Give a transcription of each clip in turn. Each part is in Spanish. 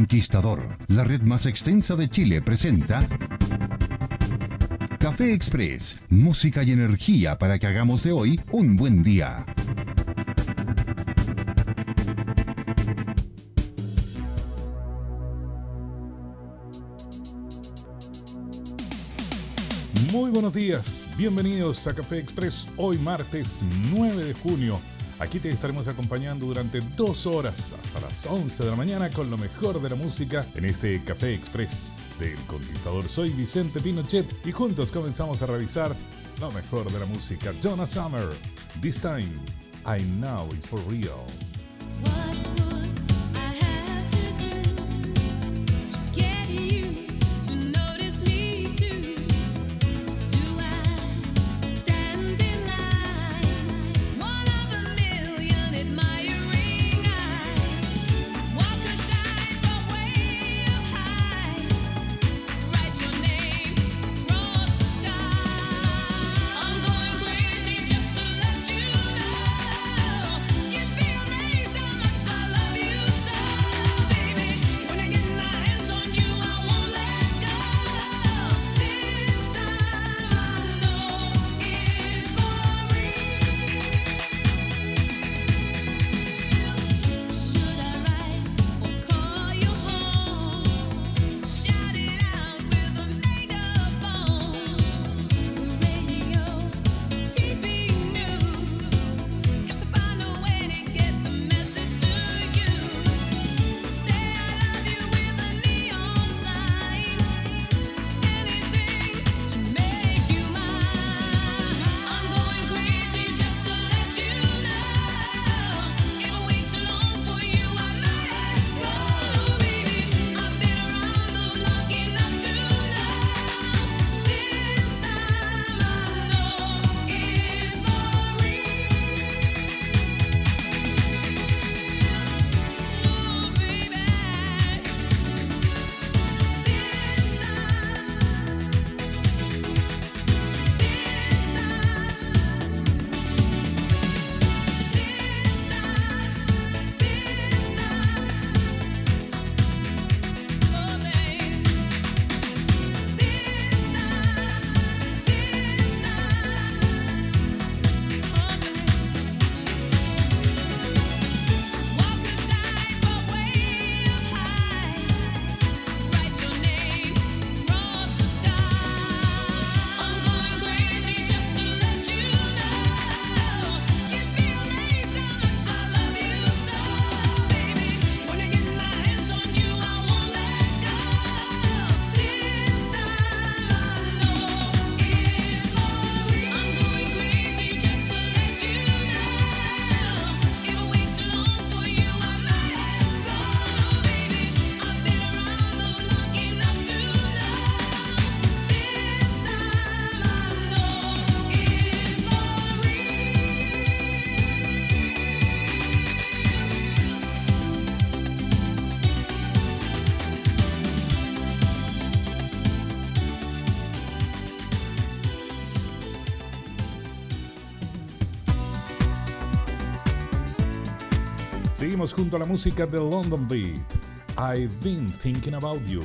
Conquistador, la red más extensa de Chile, presenta Café Express, música y energía para que hagamos de hoy un buen día. Muy buenos días, bienvenidos a Café Express, hoy martes 9 de junio. Aquí te estaremos acompañando durante dos horas hasta las 11 de la mañana con lo mejor de la música en este Café Express del Conquistador. Soy Vicente Pinochet y juntos comenzamos a revisar lo mejor de la música. Donna Summer, This Time, I Know It's For Real. Junto a la música de London Beat. I've been thinking about you.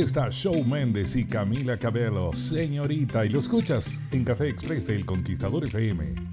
Está Show Méndez y Camila Cabello, señorita, y lo escuchas en Café Express del Conquistador FM.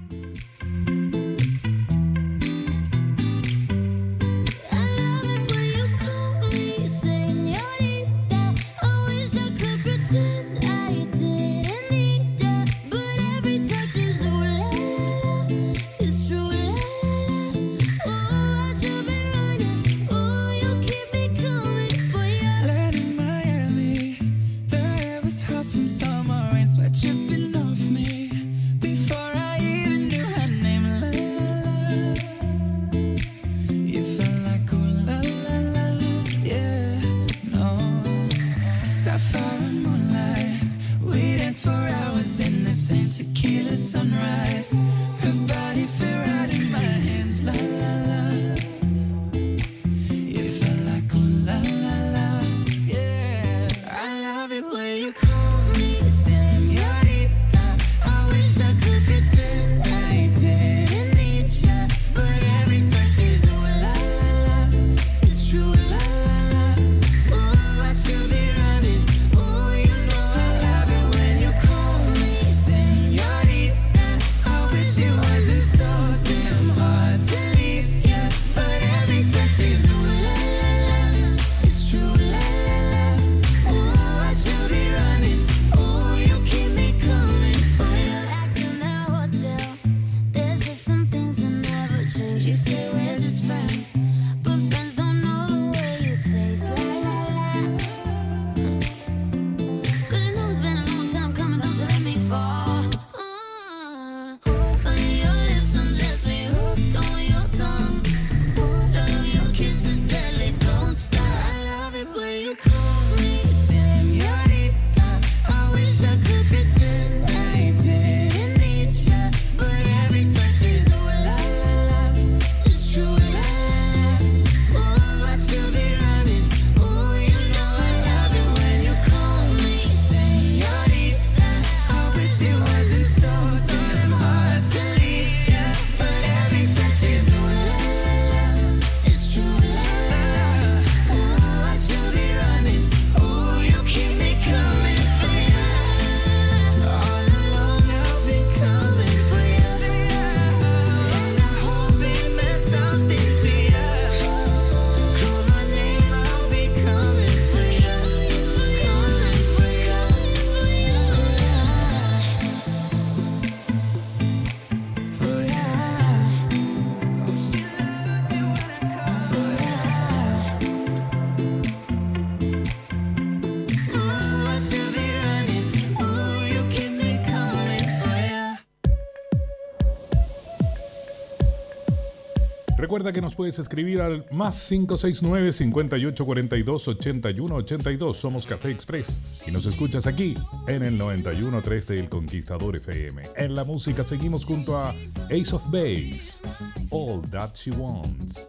Recuerda que nos puedes escribir al más 569 5842 8182. Somos Café Express y nos escuchas aquí en el 913 del Conquistador FM. En la música seguimos junto a Ace of Base, All That She Wants.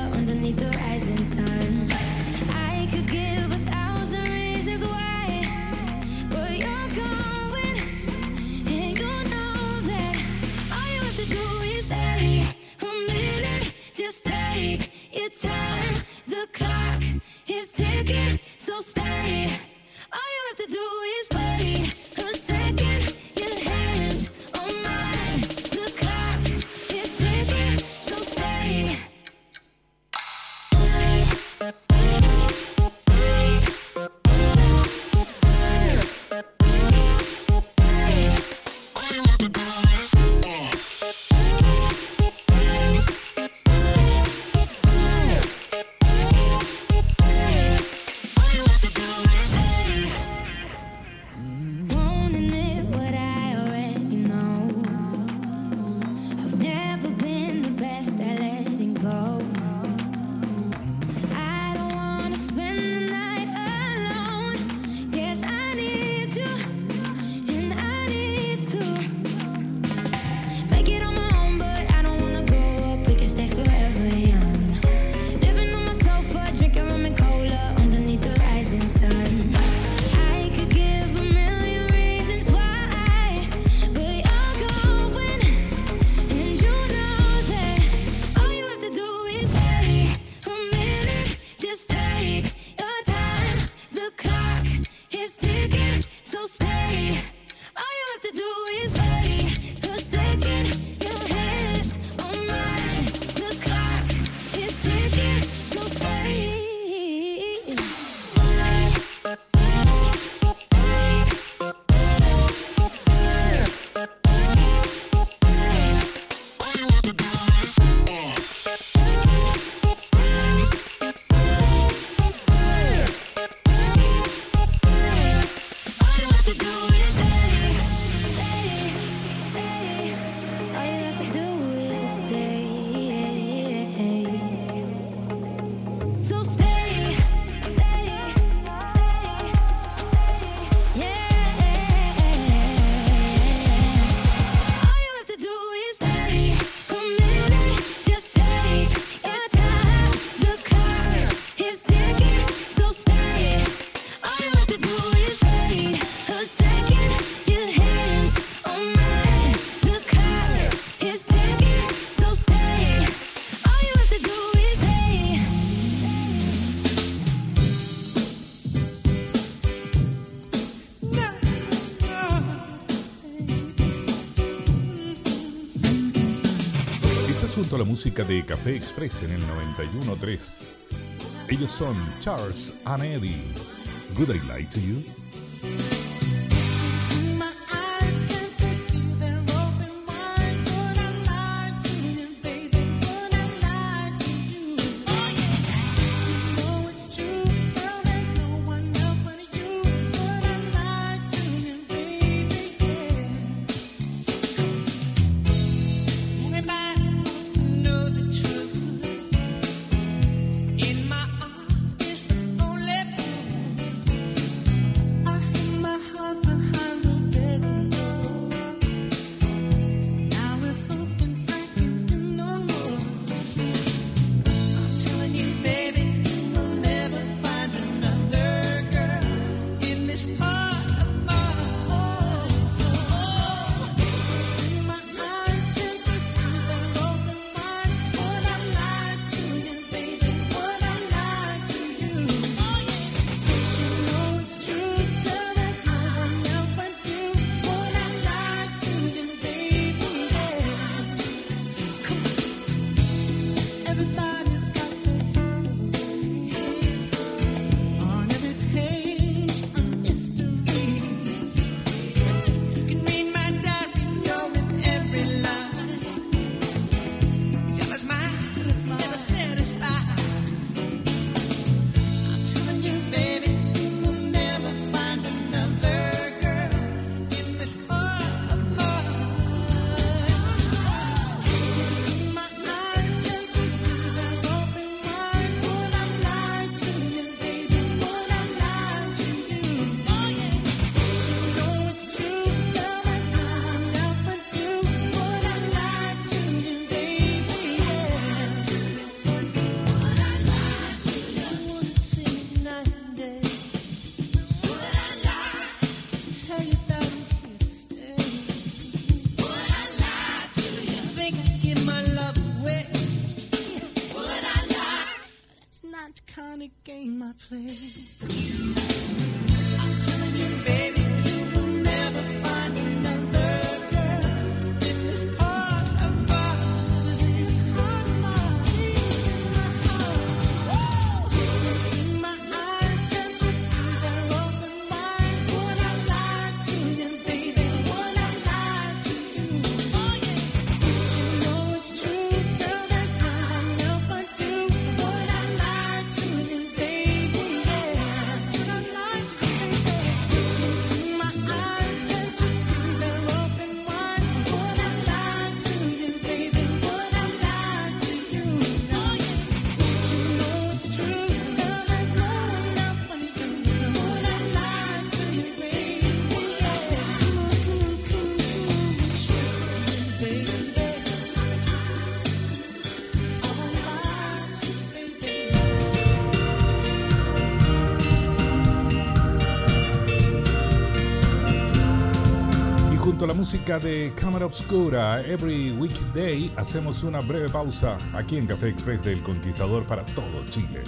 side. la música de Café Express en el 91.3. Ellos son Charles and Eddie. Good I Lie to You. música de Cámara Obscura. Every weekday hacemos una breve pausa aquí en Café Express del Conquistador para todo Chile.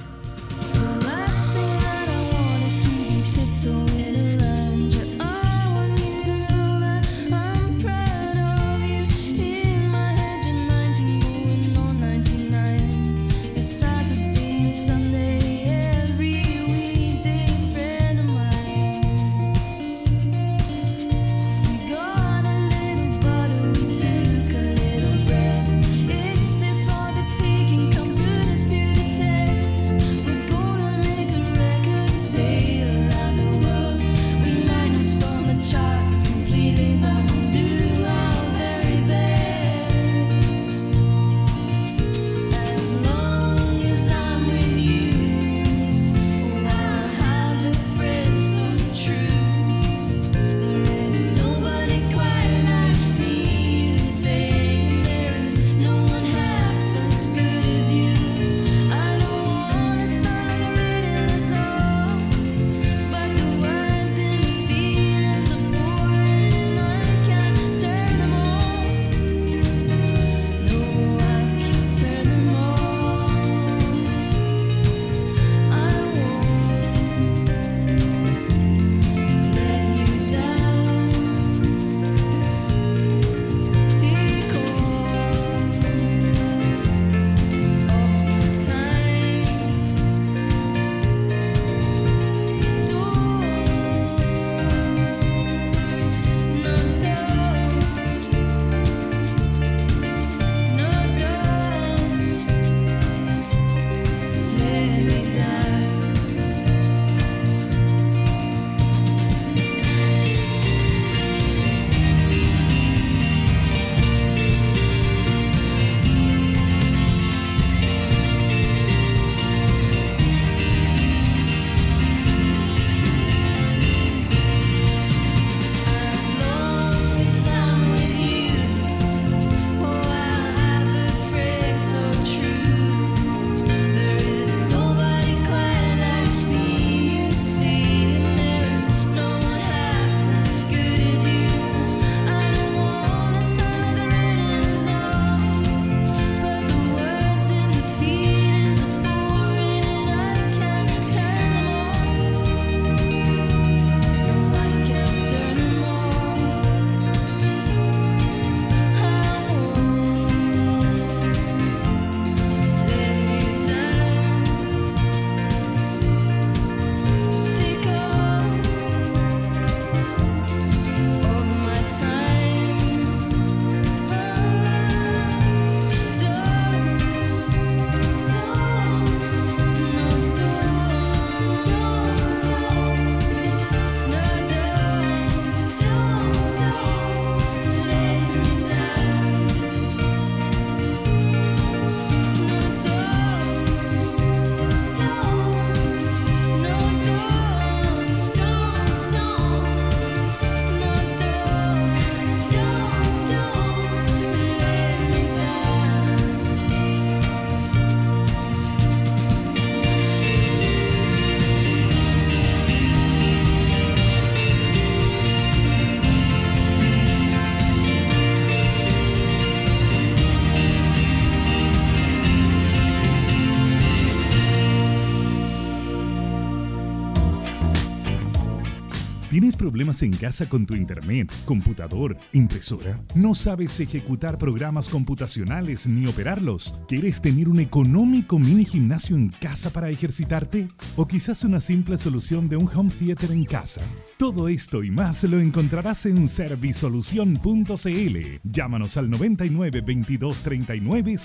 En casa con tu internet, computador, impresora? ¿No sabes ejecutar programas computacionales ni operarlos? ¿Quieres tener un económico mini gimnasio en casa para ejercitarte? ¿O quizás una simple solución de un home theater en casa? Todo esto y más lo encontrarás en servisolución.cl. Llámanos al 99 22 39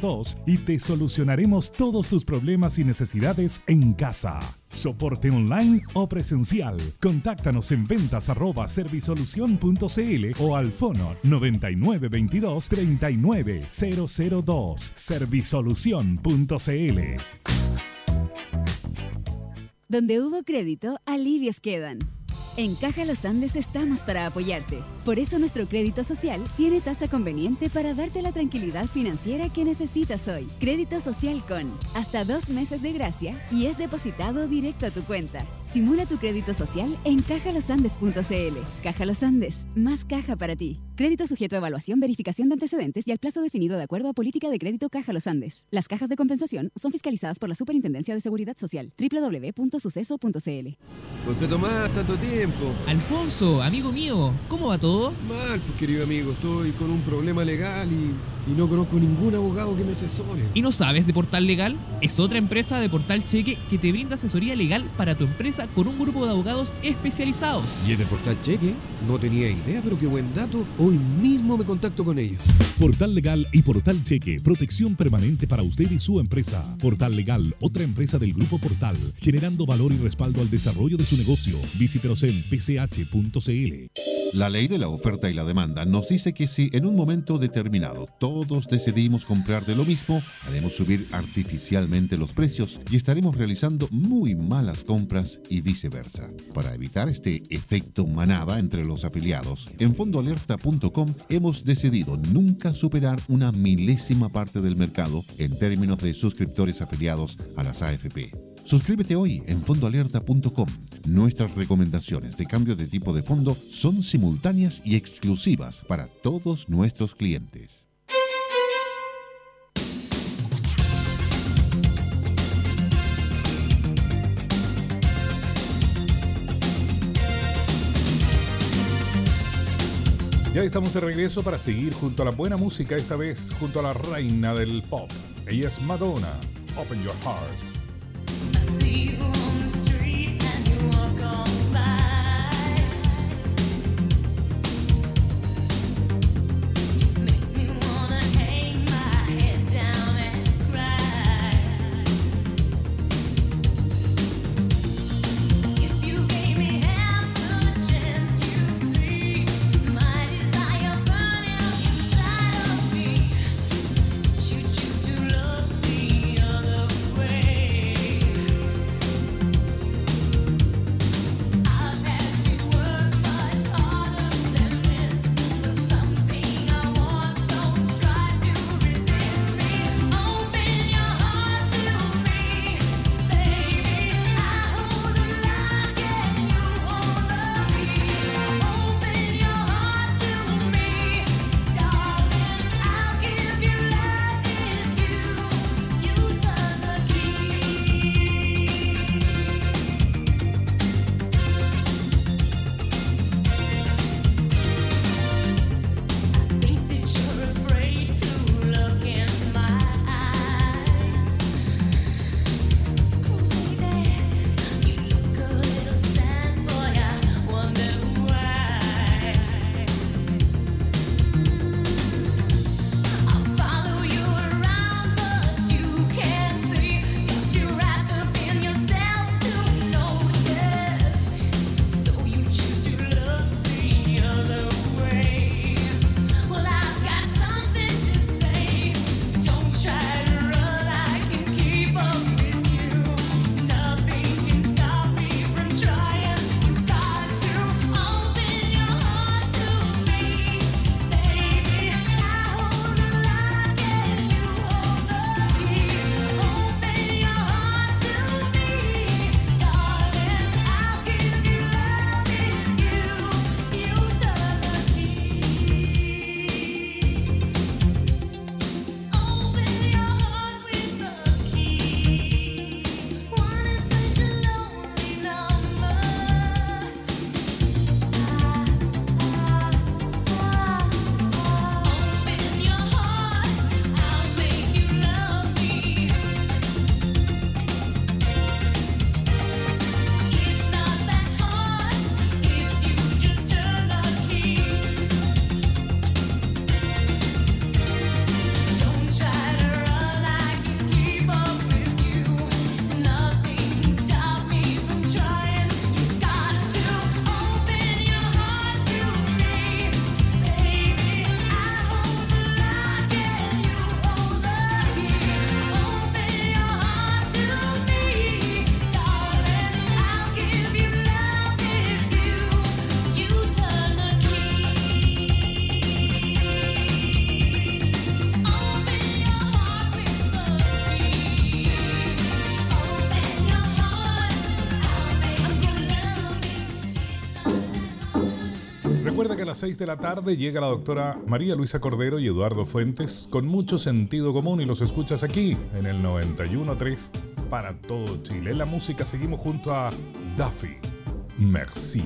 002 y te solucionaremos todos tus problemas y necesidades en casa. Soporte online o presencial. Contáctanos en ventas arroba servisolución.cl o al fono 99 22 39 002. Servisolución.cl. Donde hubo crédito, alivios quedan. En Caja Los Andes estamos para apoyarte. Por eso nuestro crédito social tiene tasa conveniente para darte la tranquilidad financiera que necesitas hoy. Crédito social con hasta dos meses de gracia y es depositado directo a tu cuenta. Simula tu crédito social en cajalosandes.cl. Caja Los Andes, más caja para ti. Crédito sujeto a evaluación, verificación de antecedentes y al plazo definido de acuerdo a política de crédito Caja Los Andes. Las cajas de compensación son fiscalizadas por la Superintendencia de Seguridad Social. www.suceso.cl. José Tomás, tanto tiempo. Alfonso, amigo mío, ¿cómo va todo? Mal, pues querido amigo, estoy con un problema legal y, y no conozco ningún abogado que me asesore. ¿Y no sabes de Portal Legal? Es otra empresa de Portal Cheque que te brinda asesoría legal para tu empresa con un grupo de abogados especializados. ¿Y es de Portal Cheque? No tenía idea, pero qué buen dato. Hoy mismo me contacto con ellos. Portal Legal y Portal Cheque, protección permanente para usted y su empresa. Portal Legal, otra empresa del Grupo Portal, generando valor y respaldo al desarrollo de su negocio. Visítenos en pch.cl. La ley de la oferta y la demanda nos dice que si en un momento determinado todos decidimos comprar de lo mismo, haremos subir artificialmente los precios y estaremos realizando muy malas compras y viceversa. Para evitar este efecto manada entre los afiliados, en fondoalerta.com hemos decidido nunca superar una milésima parte del mercado en términos de suscriptores afiliados a las AFP. Suscríbete hoy en fondoalerta.com. Nuestras recomendaciones de cambio de tipo de fondo son simultáneas y exclusivas para todos nuestros clientes. Ya estamos de regreso para seguir junto a la buena música, esta vez junto a la reina del pop. Ella es Madonna. Open your hearts. See you Recuerda que a las 6 de la tarde llega la doctora María Luisa Cordero y Eduardo Fuentes con mucho sentido común y los escuchas aquí en el 91.3 para todo Chile. En la música seguimos junto a Duffy. Merci.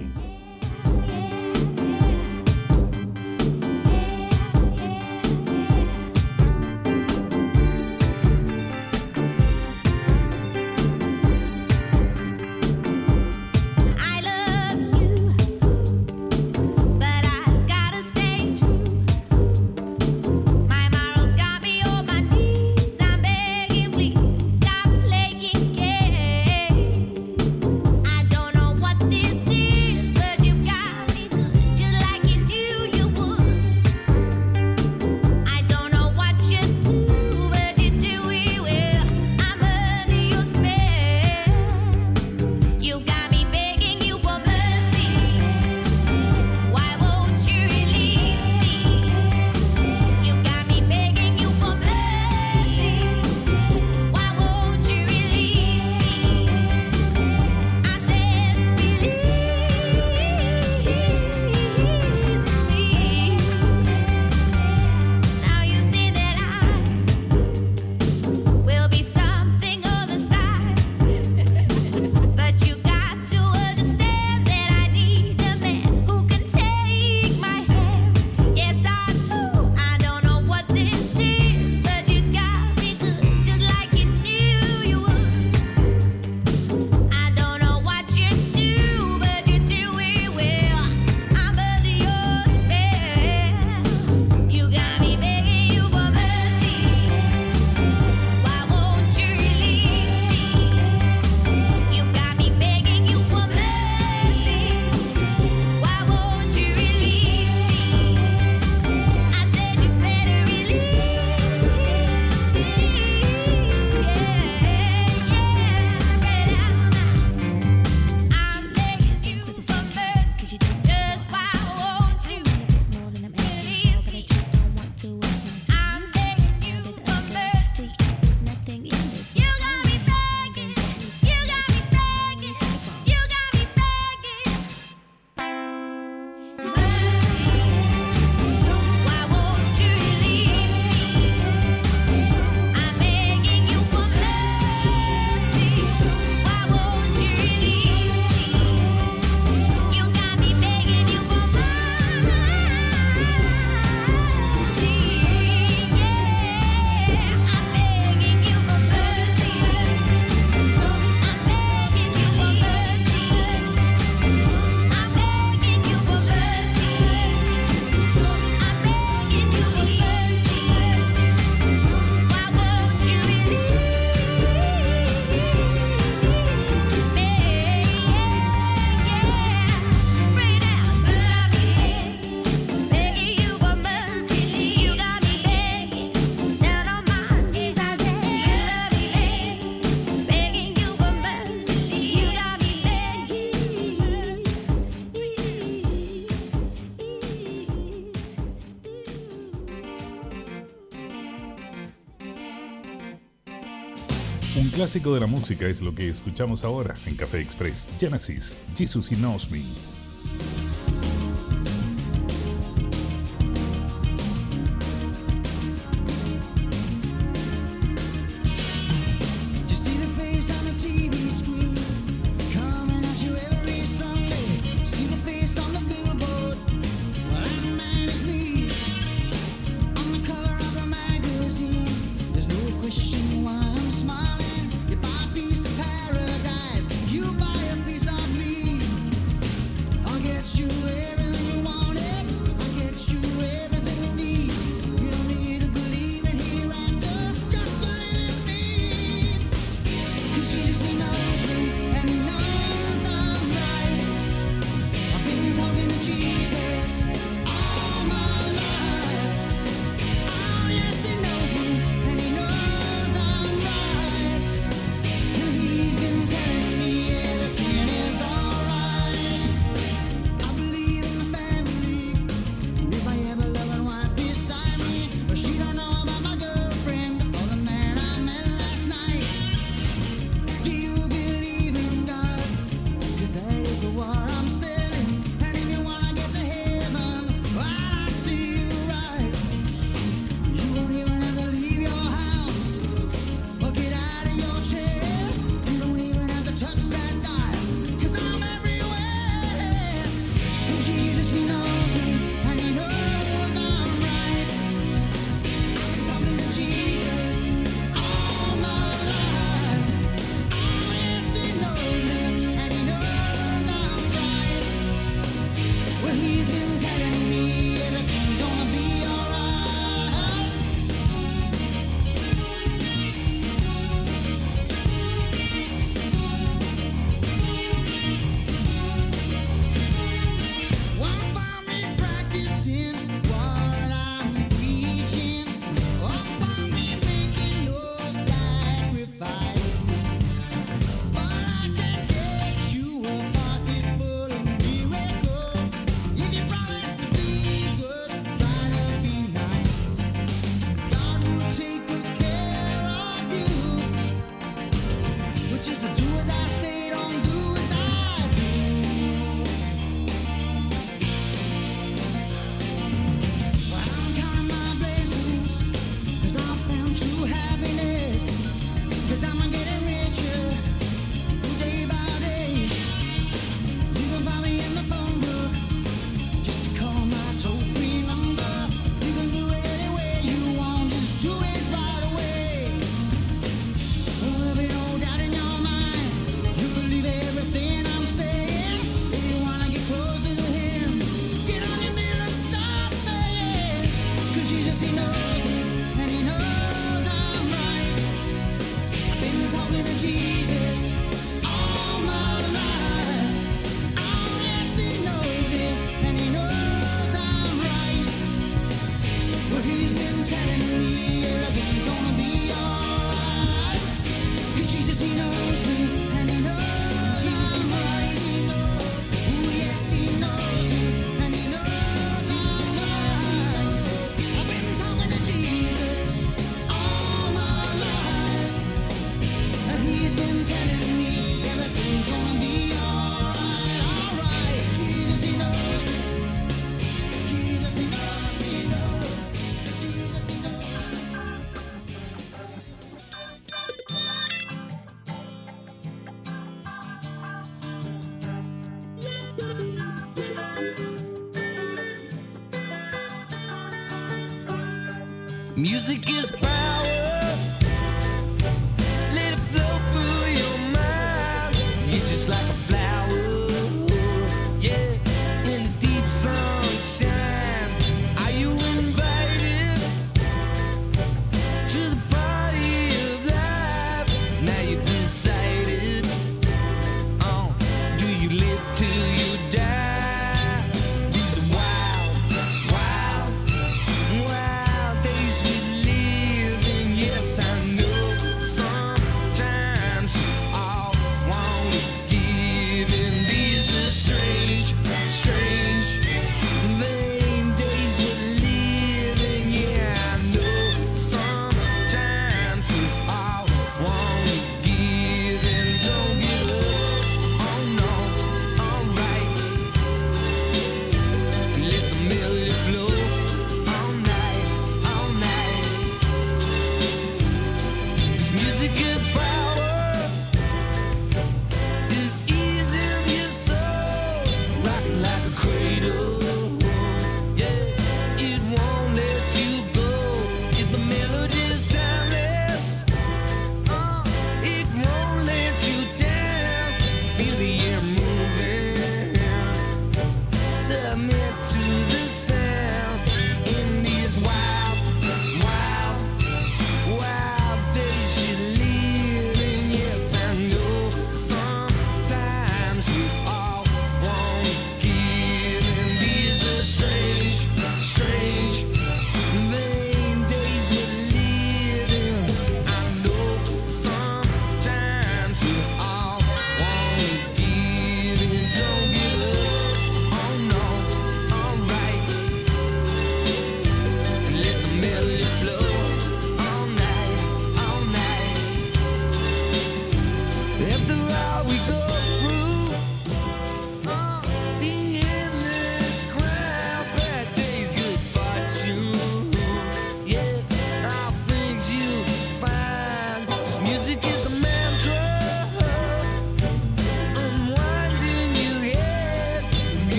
Un clásico de la música es lo que escuchamos ahora en Café Express, Genesis, Jesus y me.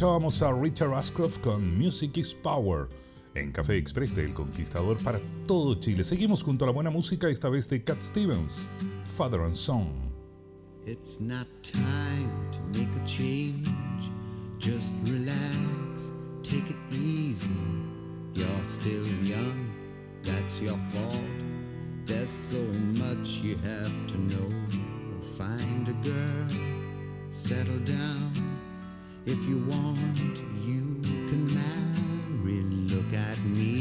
escuchábamos a Richard Ashcroft con Music is Power en Café Express del de Conquistador para todo Chile. Seguimos junto a la buena música, esta vez de Cat Stevens, Father and Son. It's not time to make a change. Just relax, take it easy. You're still young, that's your fault. There's so much you have to know. Find a girl, settle down. If you want, you can marry. Look at me.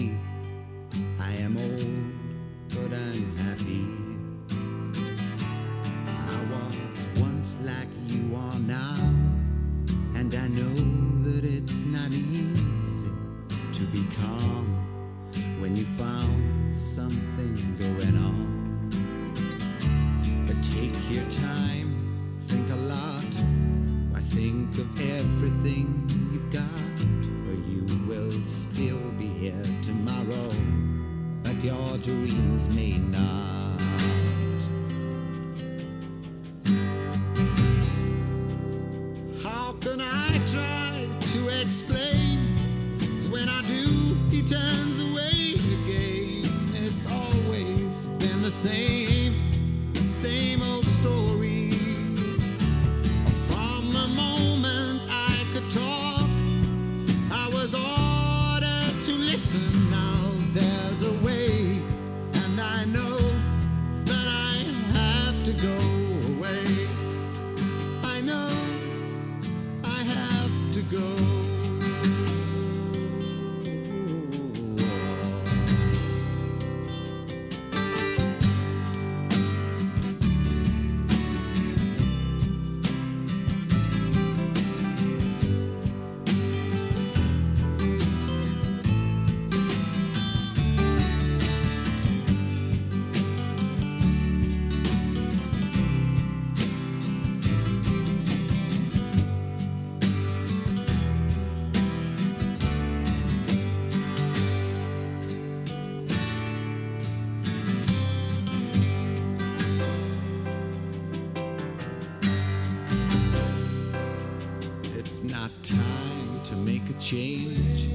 change.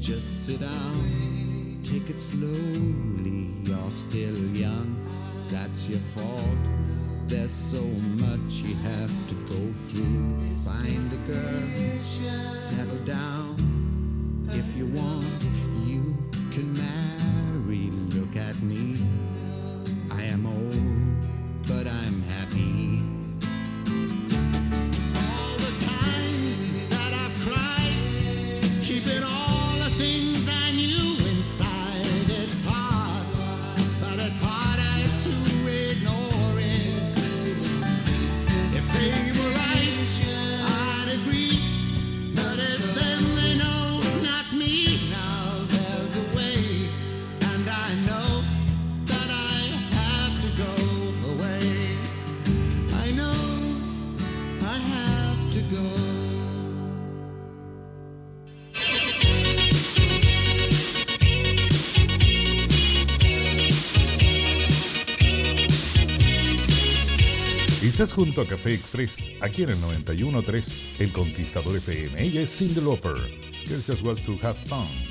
Just sit down, take it slowly. You're still young, that's your fault. There's so much you have to go through. Find a girl, settle down if you want. junto a Café Express, aquí en el 91.3, El Conquistador FM. Ella es Cindy Lauper. Girls just wants to have fun.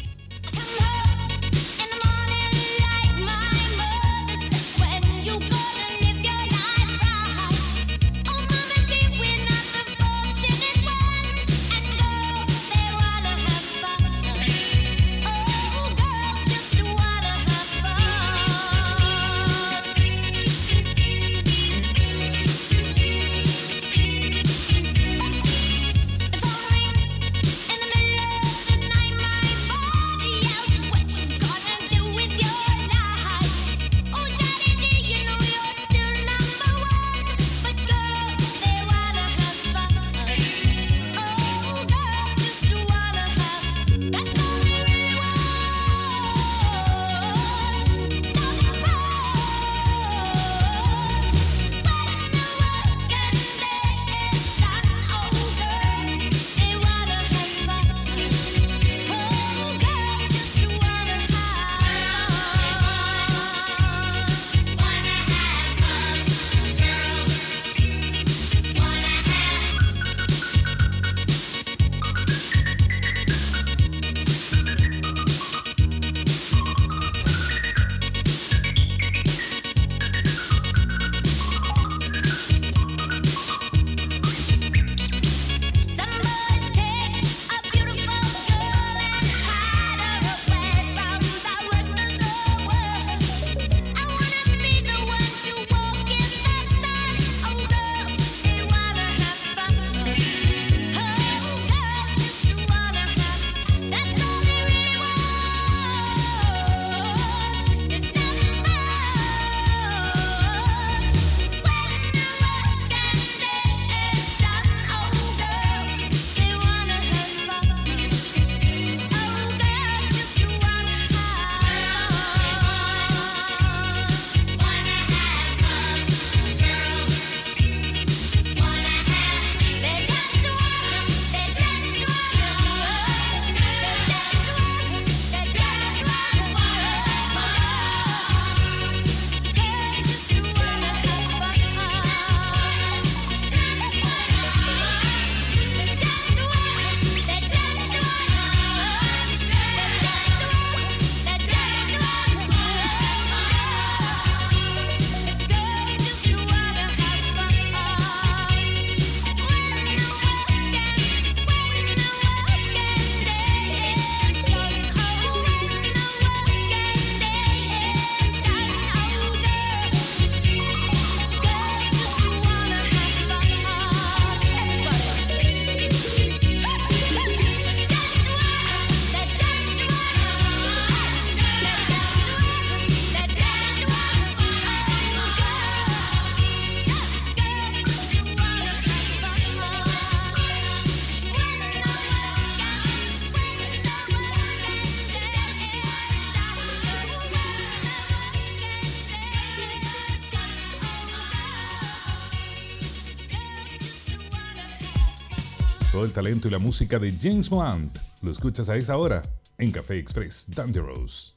talento y la música de James Blunt. Lo escuchas a esa hora en Café Express Dangerous.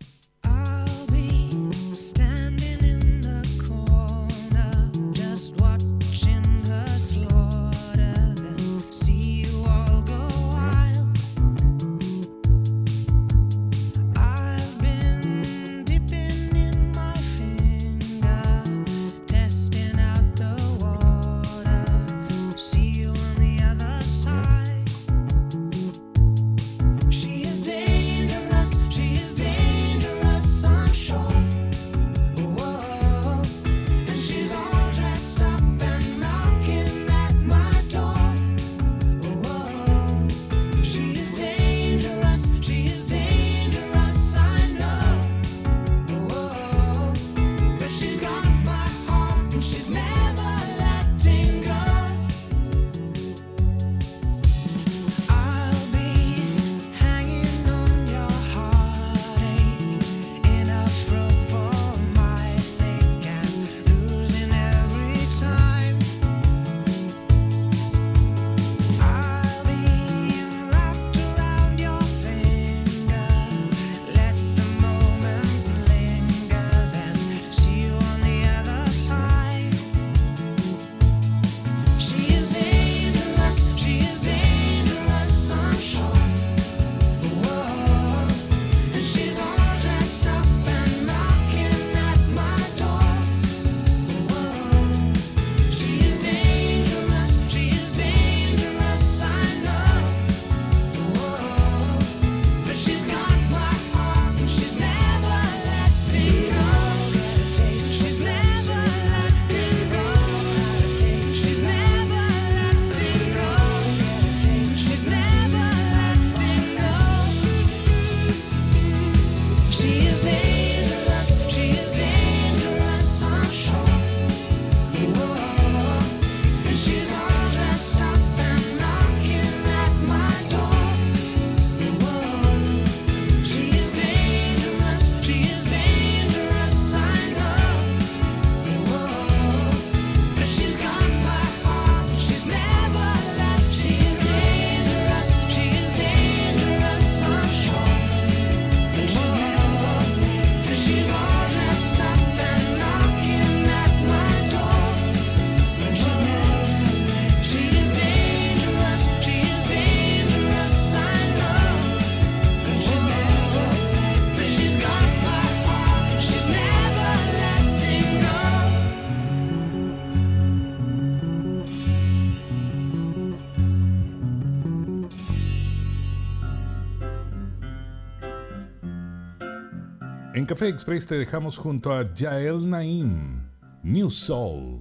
Café Express te dejamos junto a Yael Naim, New Soul.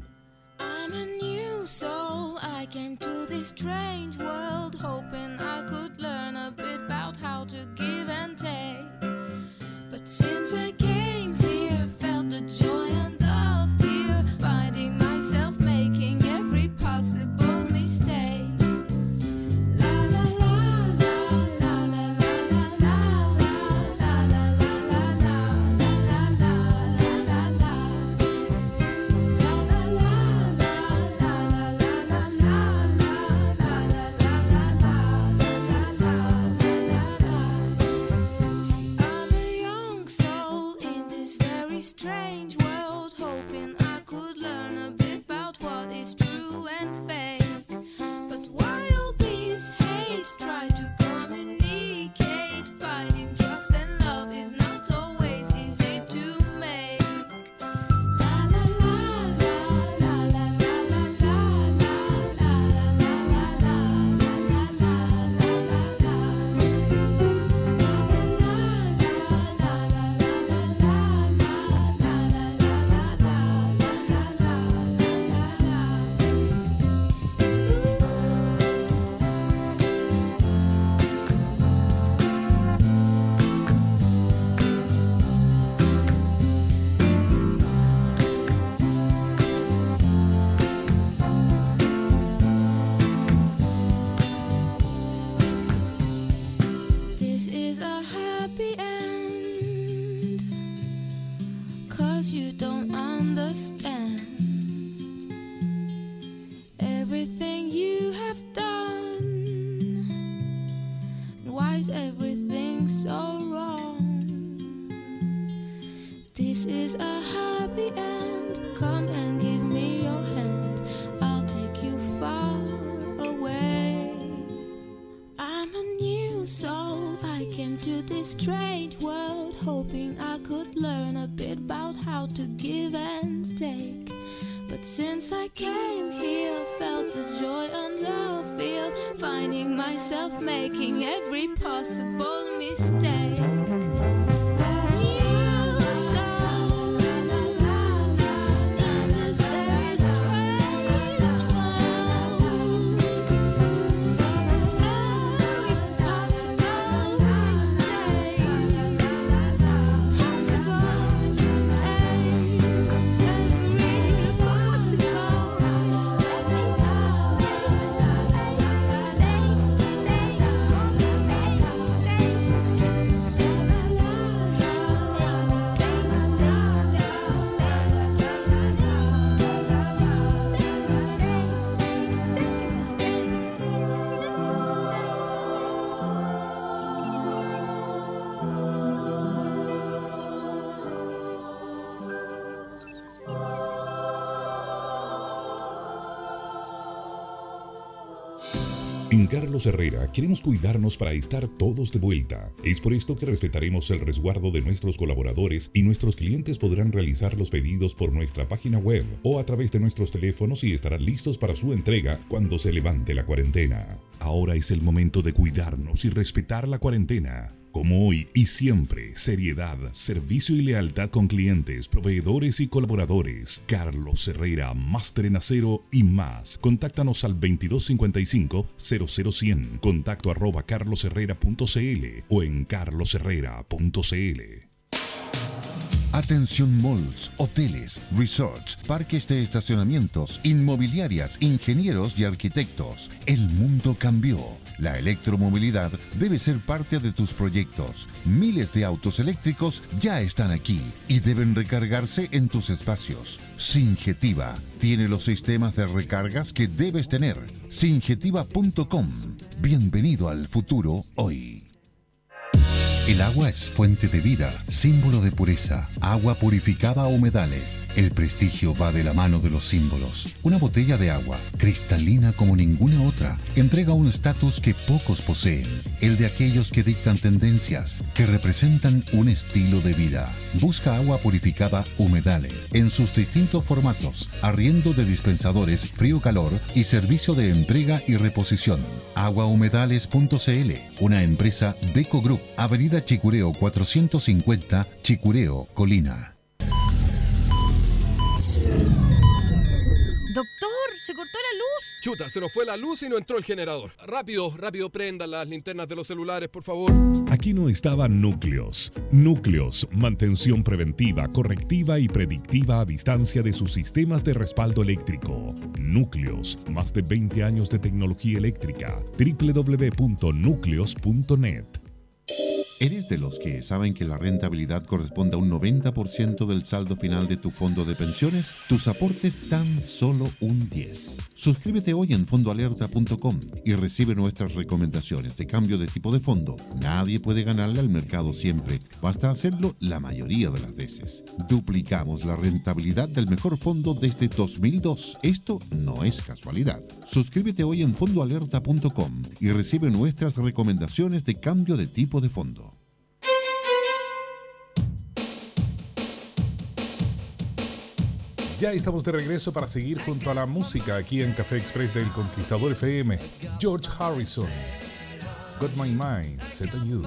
strange world, hoping I could learn a bit about how to give and take. But since I came here, felt the joy and love feel, finding myself making every possible mistake. Carlos Herrera queremos cuidarnos para estar todos de vuelta. Es por esto que respetaremos el resguardo de nuestros colaboradores y nuestros clientes podrán realizar los pedidos por nuestra página web o a través de nuestros teléfonos y estarán listos para su entrega cuando se levante la cuarentena. Ahora es el momento de cuidarnos y respetar la cuarentena. Como hoy y siempre, seriedad, servicio y lealtad con clientes, proveedores y colaboradores. Carlos Herrera, Máster en Acero y más. Contáctanos al 2255-00100, contacto arroba carlosherrera.cl o en carlosherrera.cl. Atención malls, hoteles, resorts, parques de estacionamientos, inmobiliarias, ingenieros y arquitectos. El mundo cambió. La electromovilidad debe ser parte de tus proyectos. Miles de autos eléctricos ya están aquí y deben recargarse en tus espacios. Singetiva tiene los sistemas de recargas que debes tener. Singetiva.com. Bienvenido al futuro hoy. El agua es fuente de vida, símbolo de pureza, agua purificada a humedales. El prestigio va de la mano de los símbolos. Una botella de agua, cristalina como ninguna otra, entrega un estatus que pocos poseen, el de aquellos que dictan tendencias, que representan un estilo de vida. Busca agua purificada humedales en sus distintos formatos, arriendo de dispensadores frío-calor y servicio de entrega y reposición. Aguahumedales.cl, una empresa Deco Group, Avenida Chicureo 450, Chicureo, Colina. Doctor, se cortó la luz. Chuta, se nos fue la luz y no entró el generador. Rápido, rápido, prendan las linternas de los celulares, por favor. Aquí no estaba Núcleos. Núcleos, mantención preventiva, correctiva y predictiva a distancia de sus sistemas de respaldo eléctrico. Núcleos, más de 20 años de tecnología eléctrica. www.núcleos.net. ¿Eres de los que saben que la rentabilidad corresponde a un 90% del saldo final de tu fondo de pensiones? Tus aportes tan solo un 10. Suscríbete hoy en fondoalerta.com y recibe nuestras recomendaciones de cambio de tipo de fondo. Nadie puede ganarle al mercado siempre, basta hacerlo la mayoría de las veces. Duplicamos la rentabilidad del mejor fondo desde 2002. Esto no es casualidad. Suscríbete hoy en fondoalerta.com y recibe nuestras recomendaciones de cambio de tipo de fondo. Ya estamos de regreso para seguir junto a la música aquí en Café Express del Conquistador FM. George Harrison. Got my mind set on you.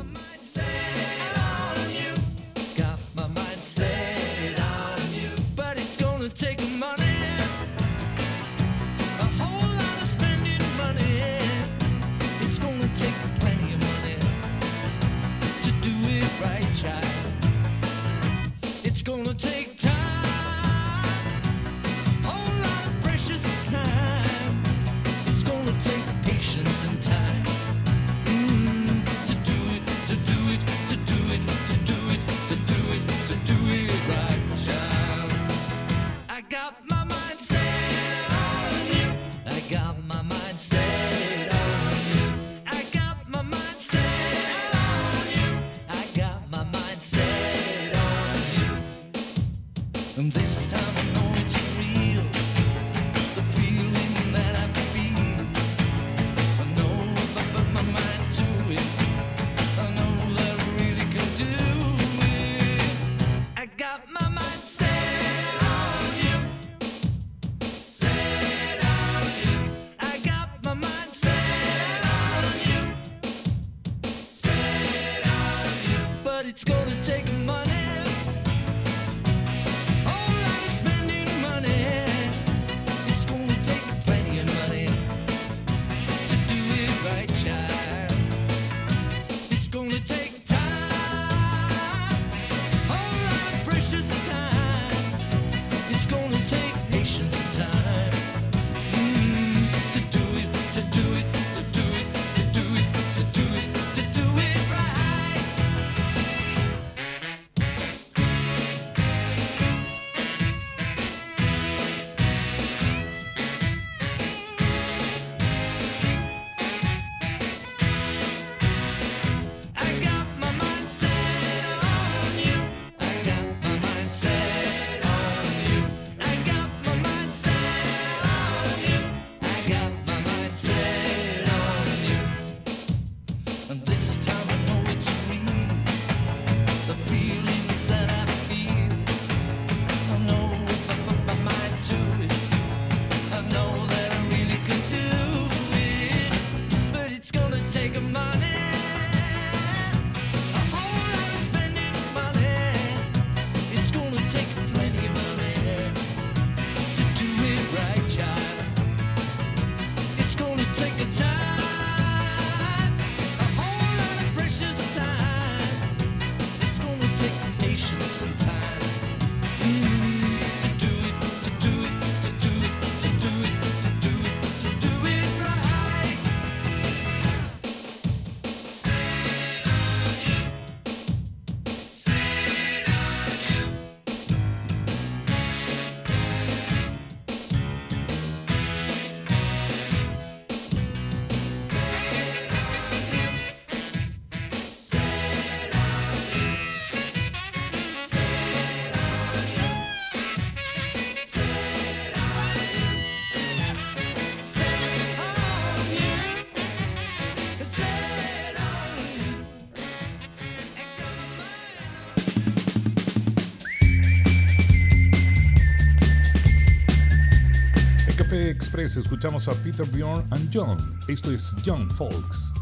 escuchamos a Peter Bjorn and John. Esto es John Folks.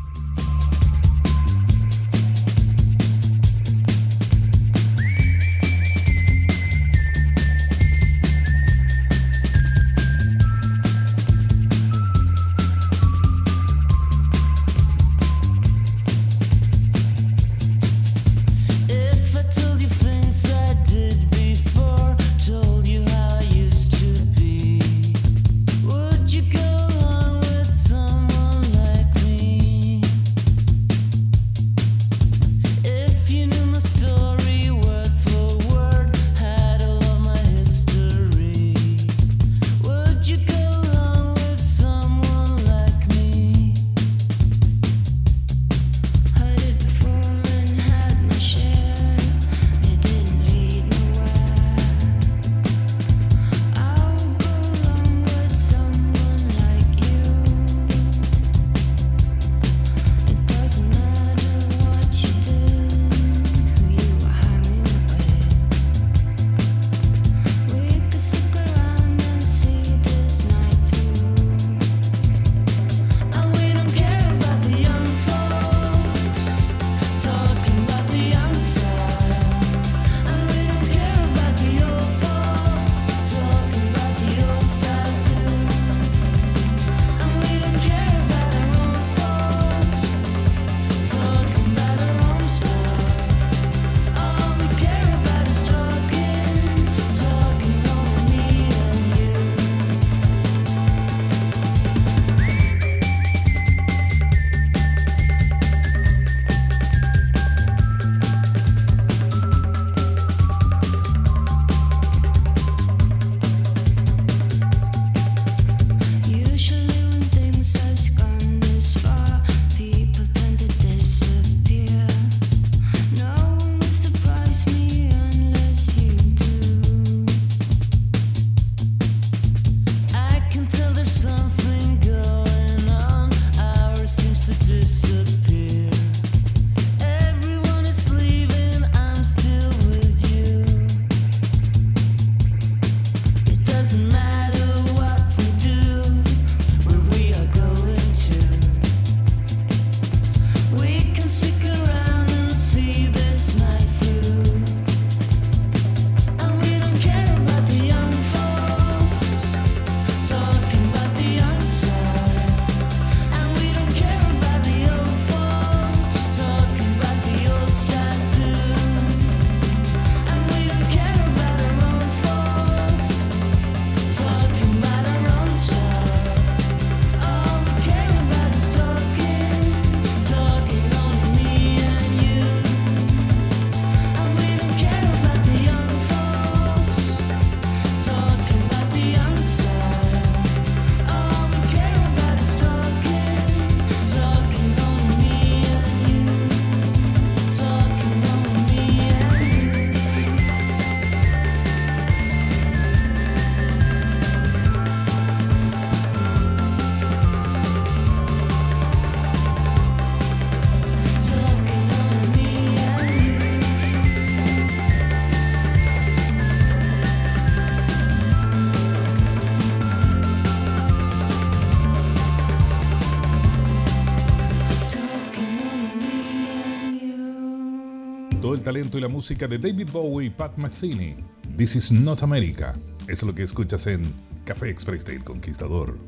y la música de David Bowie y Pat Metheny. This is not America. Es lo que escuchas en Café Express del Conquistador.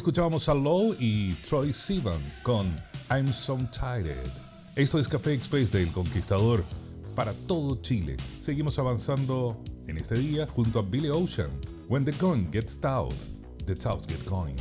escuchábamos a Low y Troy Sivan con I'm So Tired. Esto es Café Express del Conquistador para todo Chile. Seguimos avanzando en este día junto a Billy Ocean. When the going gets south, the south get going.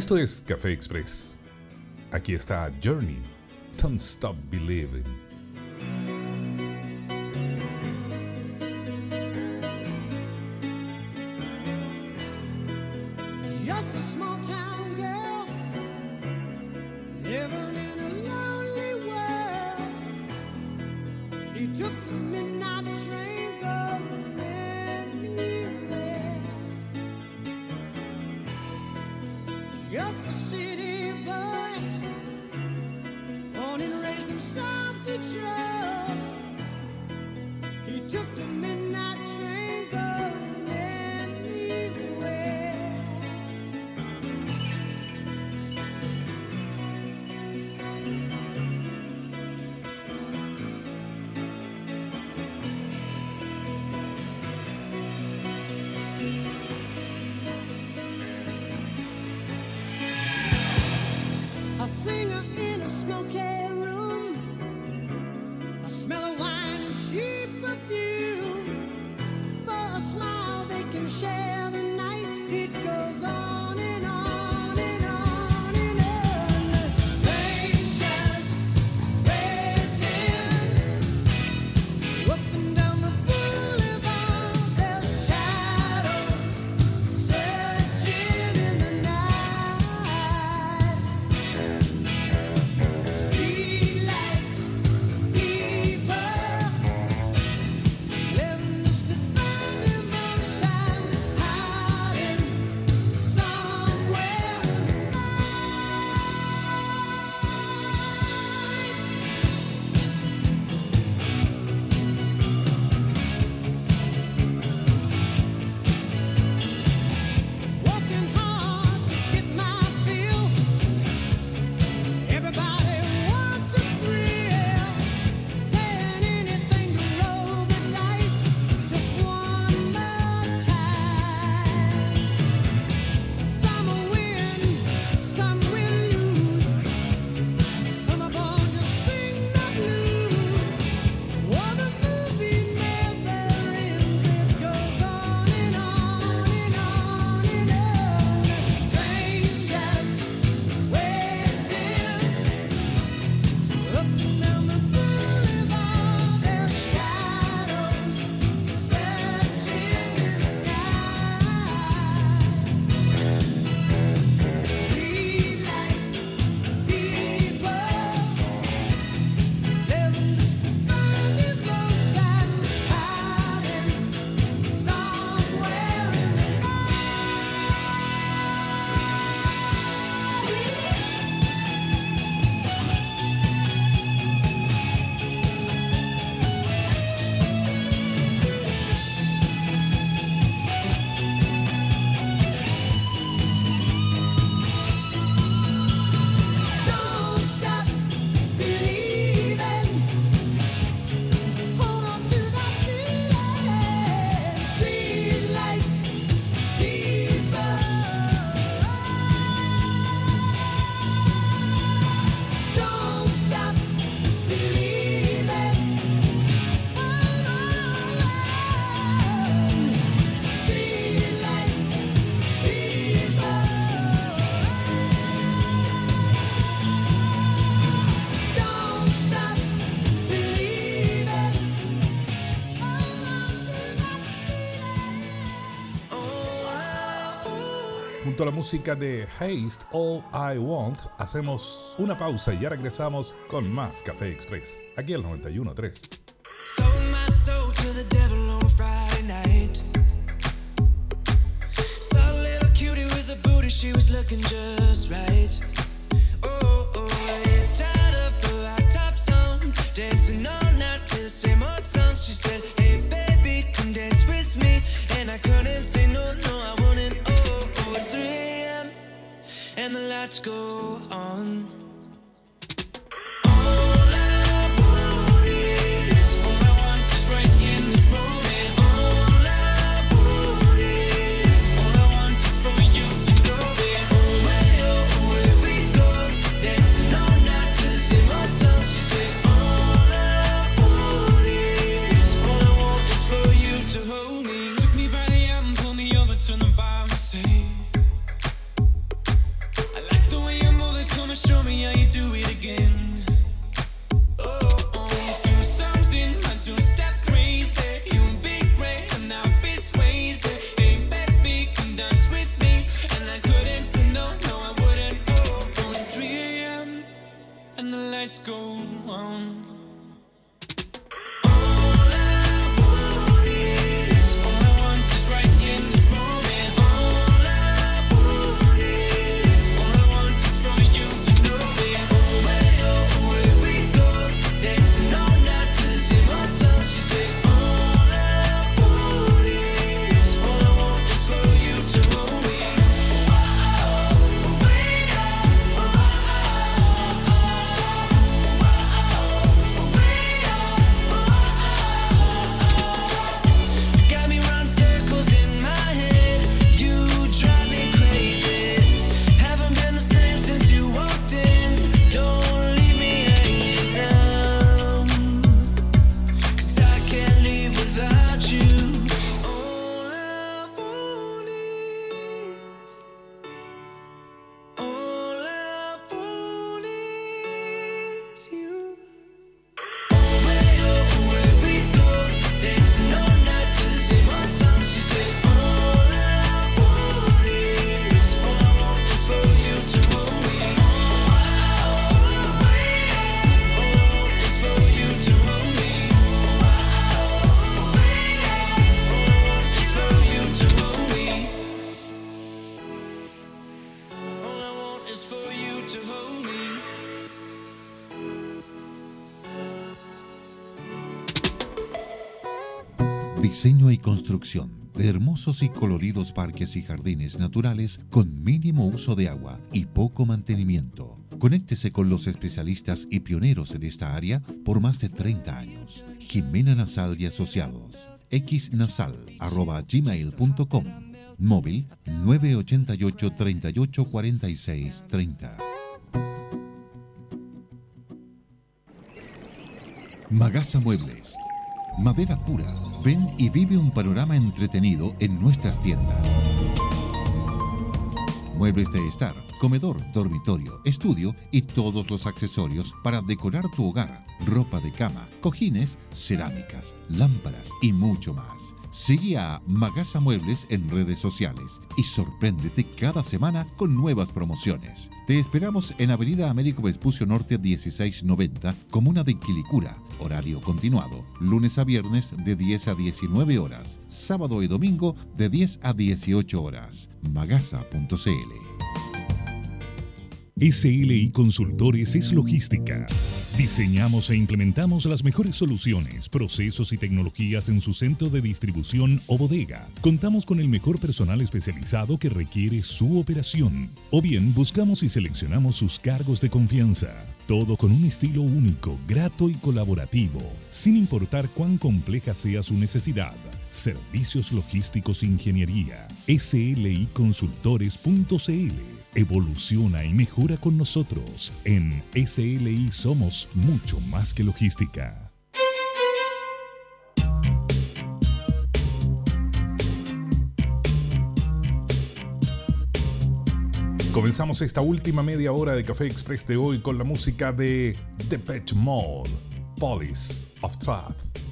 Esto es Café Express. Aquí está Journey, Don't Stop Believing. la música de Haste All I Want, hacemos una pausa y ya regresamos con más Café Express, aquí el 91.3. construcción de hermosos y coloridos parques y jardines naturales con mínimo uso de agua y poco mantenimiento. Conéctese con los especialistas y pioneros en esta área por más de 30 años. Jimena Nasal y Asociados. xnasal.gmail.com Móvil 988 38 46 30. Magasa Muebles. Madera pura. Ven y vive un panorama entretenido en nuestras tiendas. Muebles de estar, comedor, dormitorio, estudio y todos los accesorios para decorar tu hogar. Ropa de cama, cojines, cerámicas, lámparas y mucho más. Sigue a Magasa Muebles en redes sociales y sorpréndete cada semana con nuevas promociones. Te esperamos en Avenida Américo Vespucio Norte 1690, Comuna de Quilicura. Horario continuado, lunes a viernes de 10 a 19 horas, sábado y domingo de 10 a 18 horas. Magasa.cl SLI Consultores es logística. Diseñamos e implementamos las mejores soluciones, procesos y tecnologías en su centro de distribución o bodega. Contamos con el mejor personal especializado que requiere su operación. O bien buscamos y seleccionamos sus cargos de confianza. Todo con un estilo único, grato y colaborativo, sin importar cuán compleja sea su necesidad. Servicios Logísticos Ingeniería. SLIconsultores.cl Evoluciona y mejora con nosotros. En SLI somos mucho más que logística. Comenzamos esta última media hora de Café Express de hoy con la música de Depeche Mode, Police of Truth.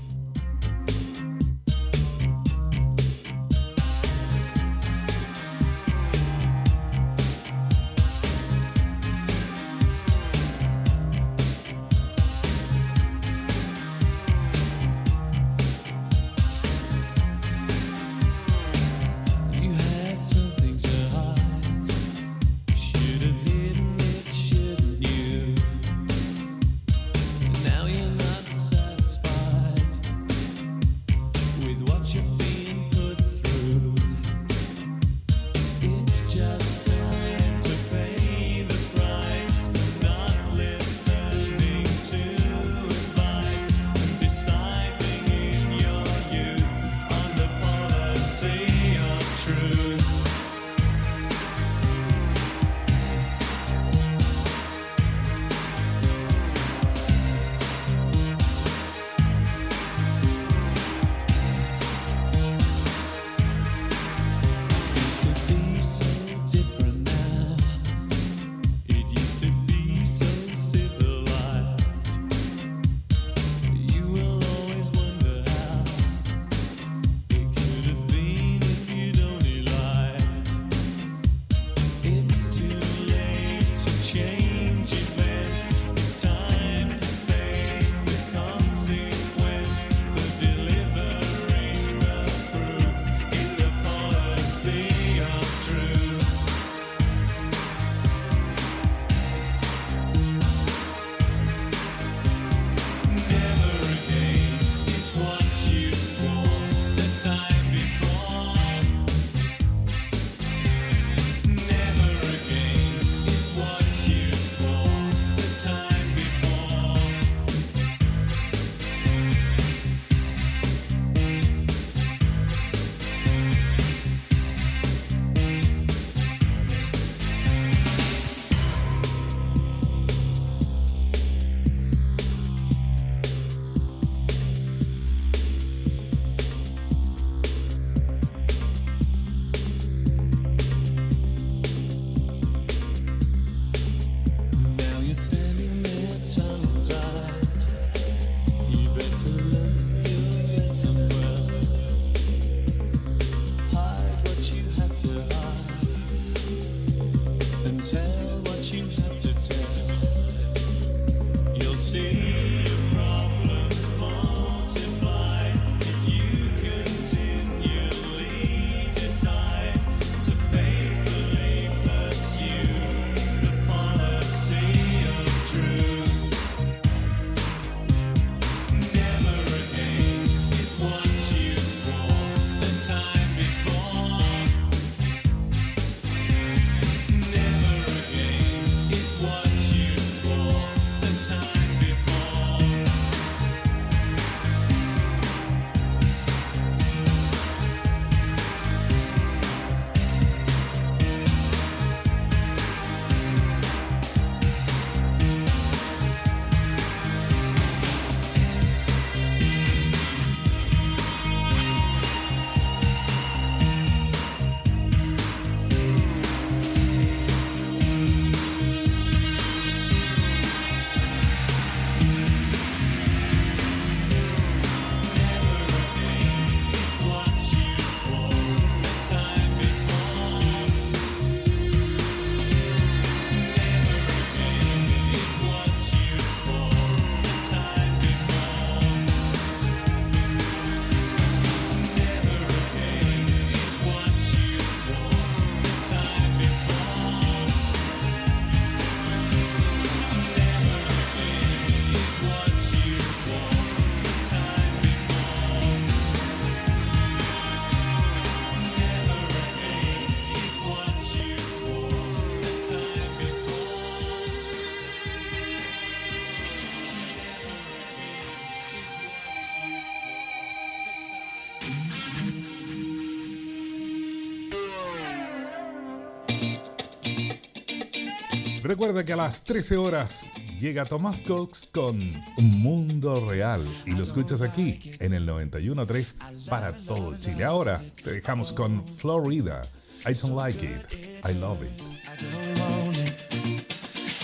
Recuerda que a las 13 horas llega Tomás Cox con Mundo Real y lo escuchas aquí en el 91.3 para todo Chile. Ahora te dejamos con Florida. I don't like it. I love it. I don't want it.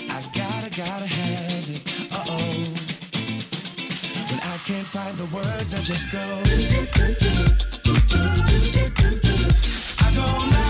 I gotta, gotta have it. Uh oh. When I can't find the words, I just go. I don't like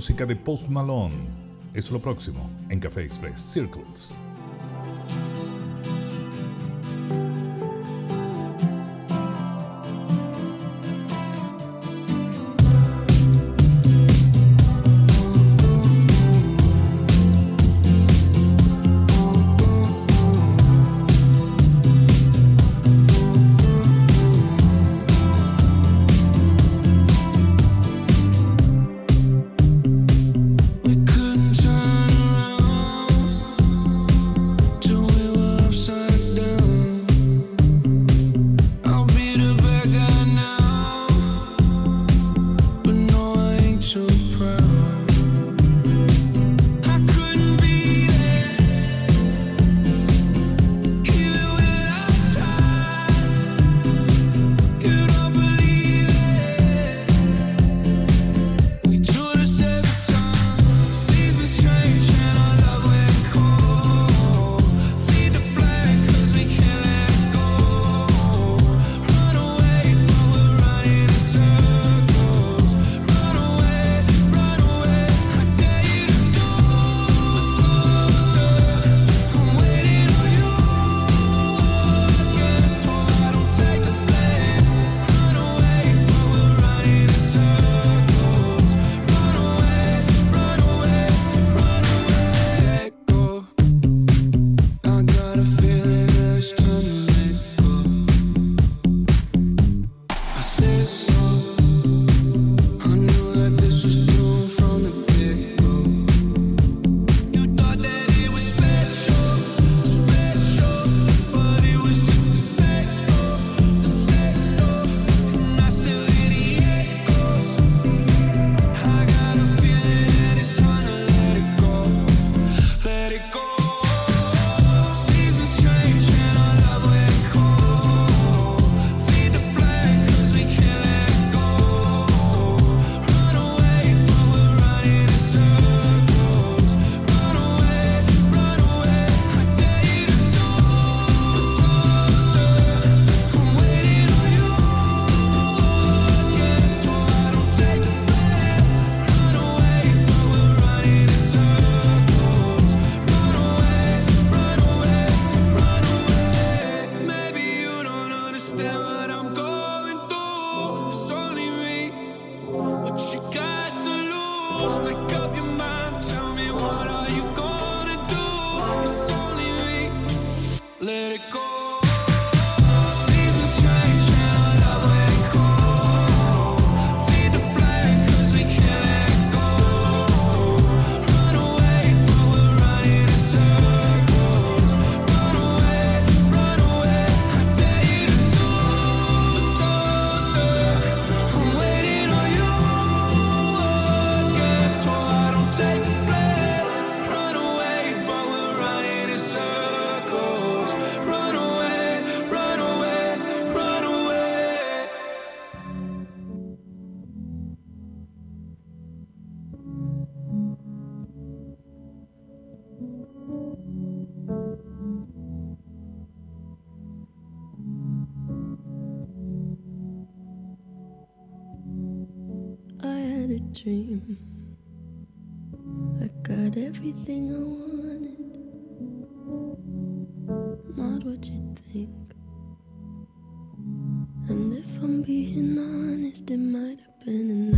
música de Post Malone. Es lo próximo en Café Express Circles. think. And if I'm being honest, it might have been enough.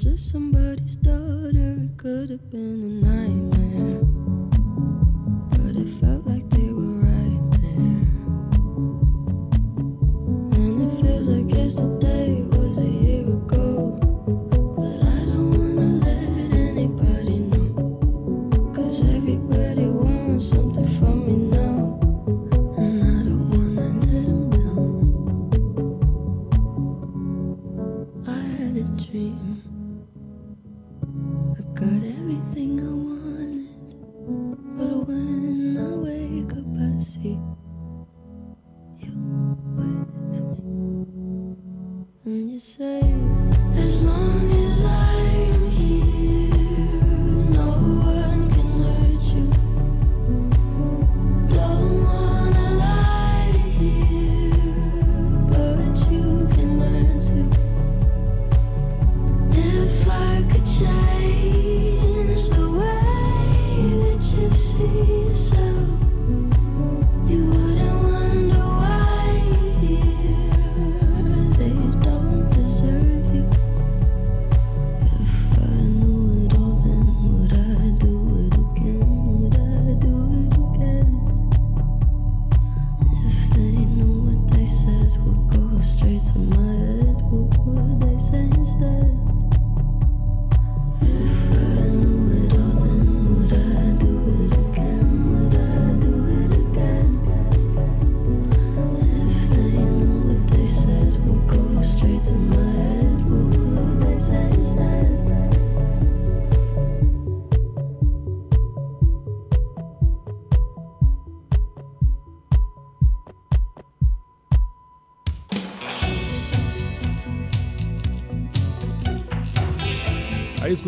just somebody's daughter. It could have been a nightmare, but it felt.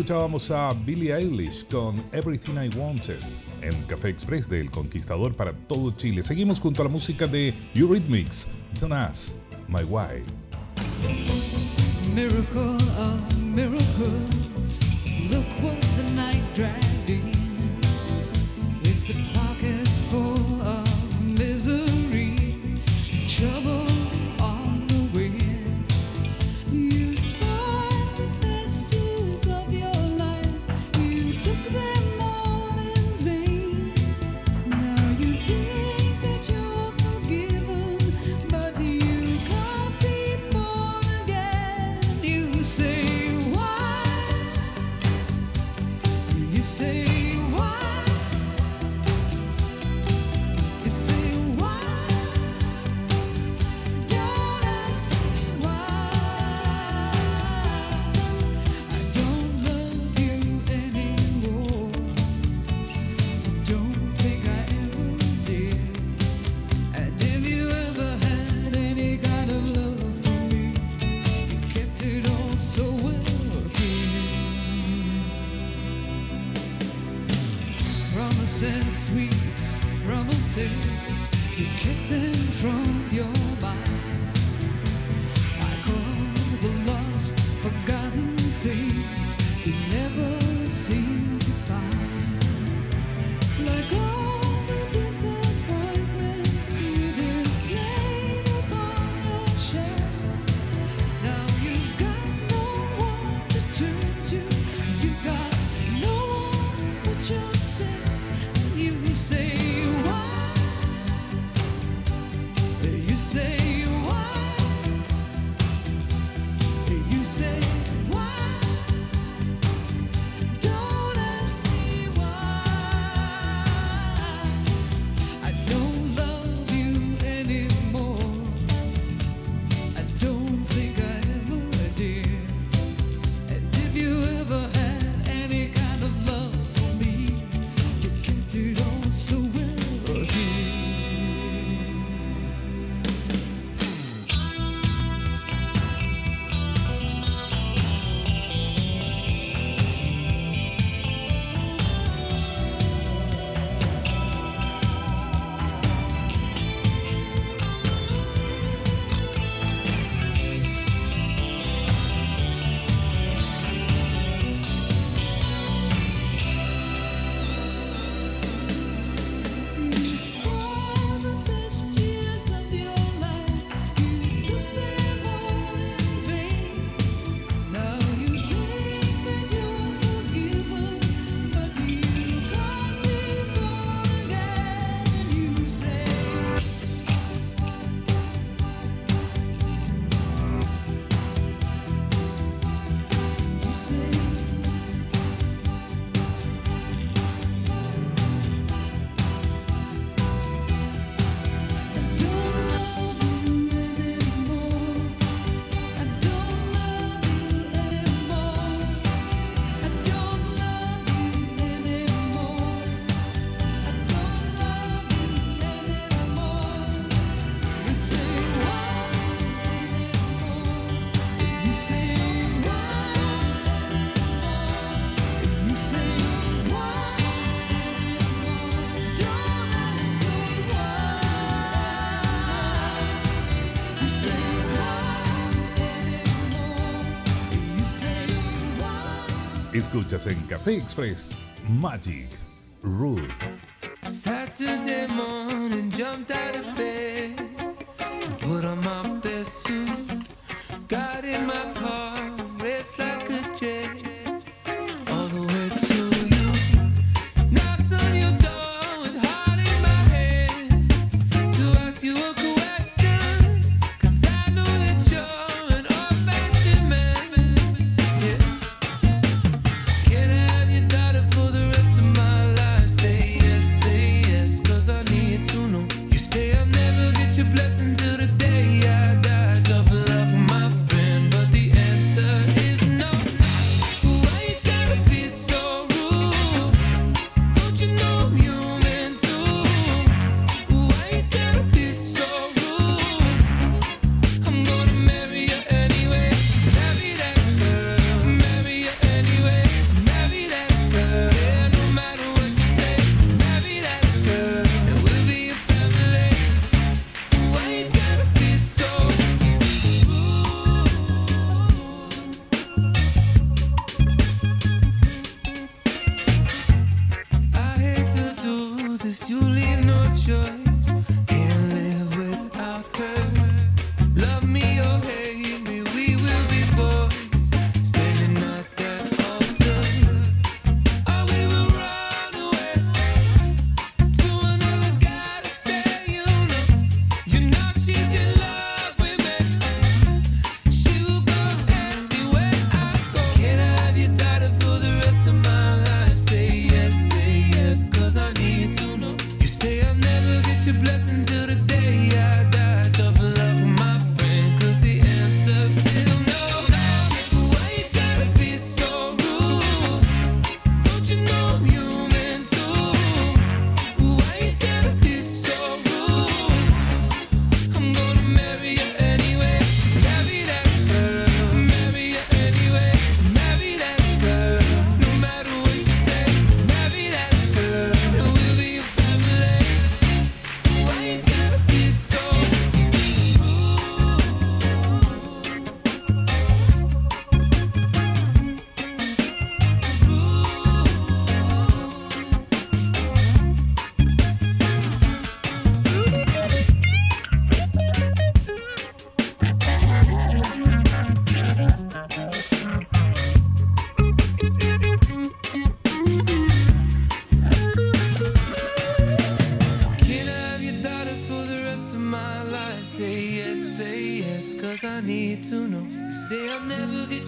escuchábamos a Billie Eilish con Everything I Wanted en Café Express del Conquistador para todo Chile. Seguimos junto a la música de Eurythmics, Don't Ask, My Why. Miracle of Escuchas en Café Express Magic Root. Saturday morning, jumped out of bed.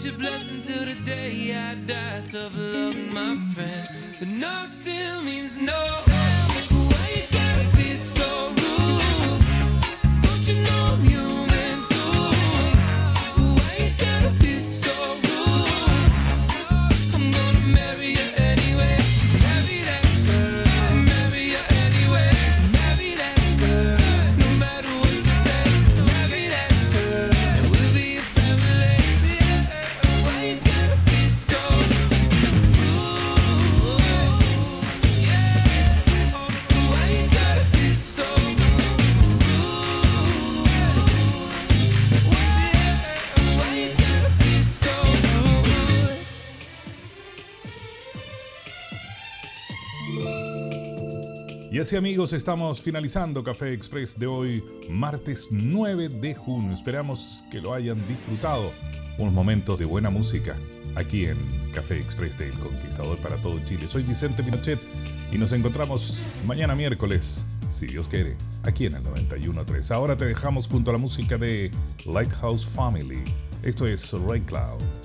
your blessings. Y amigos, estamos finalizando Café Express de hoy, martes 9 de junio. Esperamos que lo hayan disfrutado. Unos momentos de buena música aquí en Café Express del de Conquistador para todo Chile. Soy Vicente Pinochet y nos encontramos mañana miércoles, si Dios quiere, aquí en el 91.3. Ahora te dejamos junto a la música de Lighthouse Family. Esto es Ray Cloud.